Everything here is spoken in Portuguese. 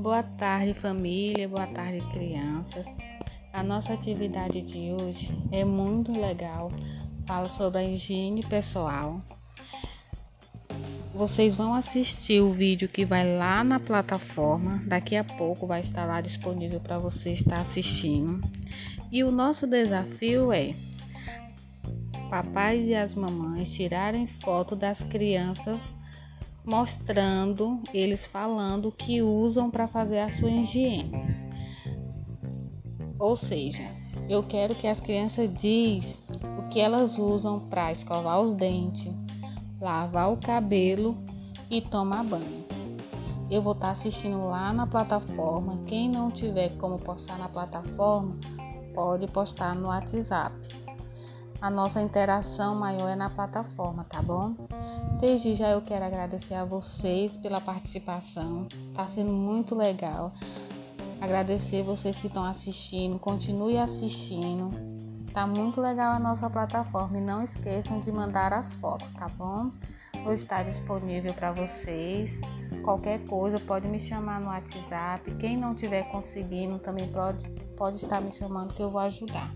Boa tarde, família. Boa tarde, crianças. A nossa atividade de hoje é muito legal. Fala sobre a higiene pessoal. Vocês vão assistir o vídeo que vai lá na plataforma. Daqui a pouco vai estar lá disponível para você estar assistindo. E o nosso desafio é papais e as mamães tirarem foto das crianças mostrando eles falando que usam para fazer a sua higiene. Ou seja, eu quero que as crianças diz o que elas usam para escovar os dentes, lavar o cabelo e tomar banho. Eu vou estar tá assistindo lá na plataforma. Quem não tiver como postar na plataforma, pode postar no WhatsApp. A nossa interação maior é na plataforma, tá bom? Desde já eu quero agradecer a vocês pela participação. Tá sendo muito legal. Agradecer vocês que estão assistindo. Continue assistindo. Tá muito legal a nossa plataforma e não esqueçam de mandar as fotos, tá bom? Vou estar disponível para vocês. Qualquer coisa pode me chamar no WhatsApp. Quem não tiver conseguindo também pode, pode estar me chamando que eu vou ajudar.